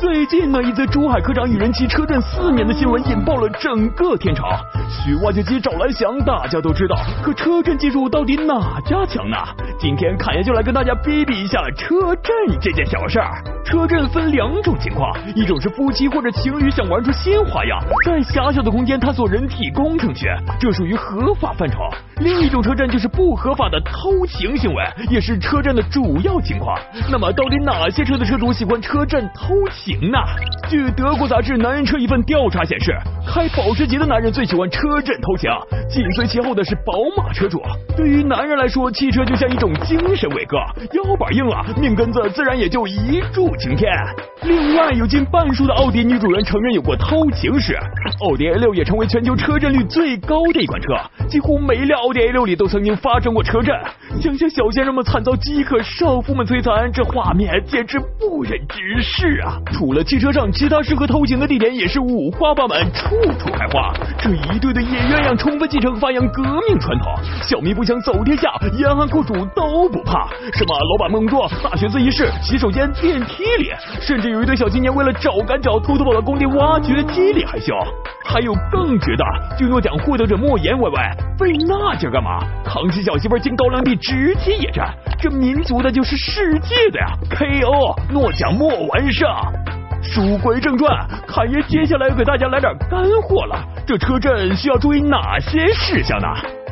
最近呢，一则珠海科长与人骑车震四年的新闻引爆了整个天朝。需挖掘机找蓝翔，大家都知道，可车震技术到底哪家强呢？今天侃爷就来跟大家比比一下车震这件小事儿。车震分两种情况，一种是夫妻或者情侣想玩出新花样，在狭小的空间探索人体工程学，这属于合法范畴；另一种车震就是不合法的偷情行为，也是车震的主要情况。那么，到底哪些车的车主喜欢车震偷情呢？据德国杂志《男人车》一份调查显示，开保时捷的男人最喜欢车震偷情，紧随其后的是宝马车主。对于男人来说，汽车就像一种精神伟哥，腰板硬了，命根子自然也就一柱擎天。另外，有近半数的奥迪女主人承认有过偷情史。奥迪 A 六也成为全球车震率最高的一款车，几乎每一辆奥迪 A 六里都曾经发生过车震。想想小先生们惨遭饥渴，少妇们摧残，这画面简直不忍直视啊！除了汽车上，其他适合偷情的地点也是五花八门，处处开花。这一对的野鸳鸯充分继承发扬革命传统，小迷不想走天下，严寒酷暑都不怕。什么老板梦中、大学自习室、洗手间、电梯里，甚至有一对小青年为了找赶脚，偷偷跑到工地挖掘机里害羞。还有更绝的，就诺奖获得者莫言喂喂，费那劲干嘛？扛起小媳妇进高粱地直接野战，这民族的就是世界的呀！K.O. 诺奖莫完胜。书归正传，侃爷接下来要给大家来点干货了。这车震需要注意哪些事项呢？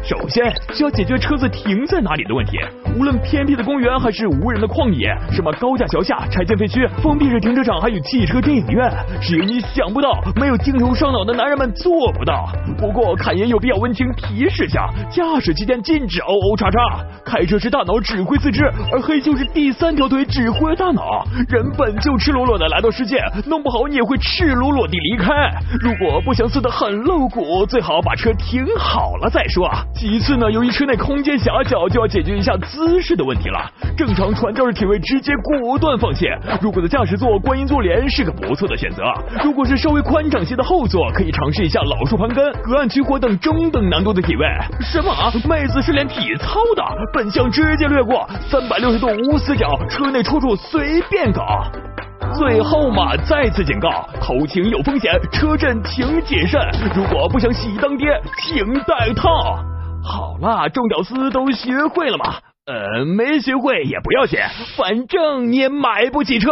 首先需要解决车子停在哪里的问题，无论偏僻的公园还是无人的旷野，什么高架桥下、拆迁废墟、封闭式停车场，还有汽车电影院，只有你想不到，没有精油上脑的男人们做不到。不过侃爷有必要温情提示下，驾驶期间禁止哦哦叉叉，开车时大脑指挥四肢，而黑就是第三条腿指挥大脑。人本就赤裸裸的来到世界，弄不好你也会赤裸裸地离开。如果不想死得很露骨，最好把车停好了再说。其次呢，由于车内空间狭小，就要解决一下姿势的问题了。正常传教士体位直接果断放弃。如果的驾驶座观音坐莲是个不错的选择。如果是稍微宽敞些的后座，可以尝试一下老树盘根、隔岸取火等中等难度的体位。什么？妹子是练体操的？本相直接略过，三百六十度无死角，车内处处随便搞。最后嘛，再次警告，偷情有风险，车震请谨慎。如果不想喜当爹，请带套。好啦，众屌丝都学会了吗？呃，没学会也不要紧，反正你也买不起车。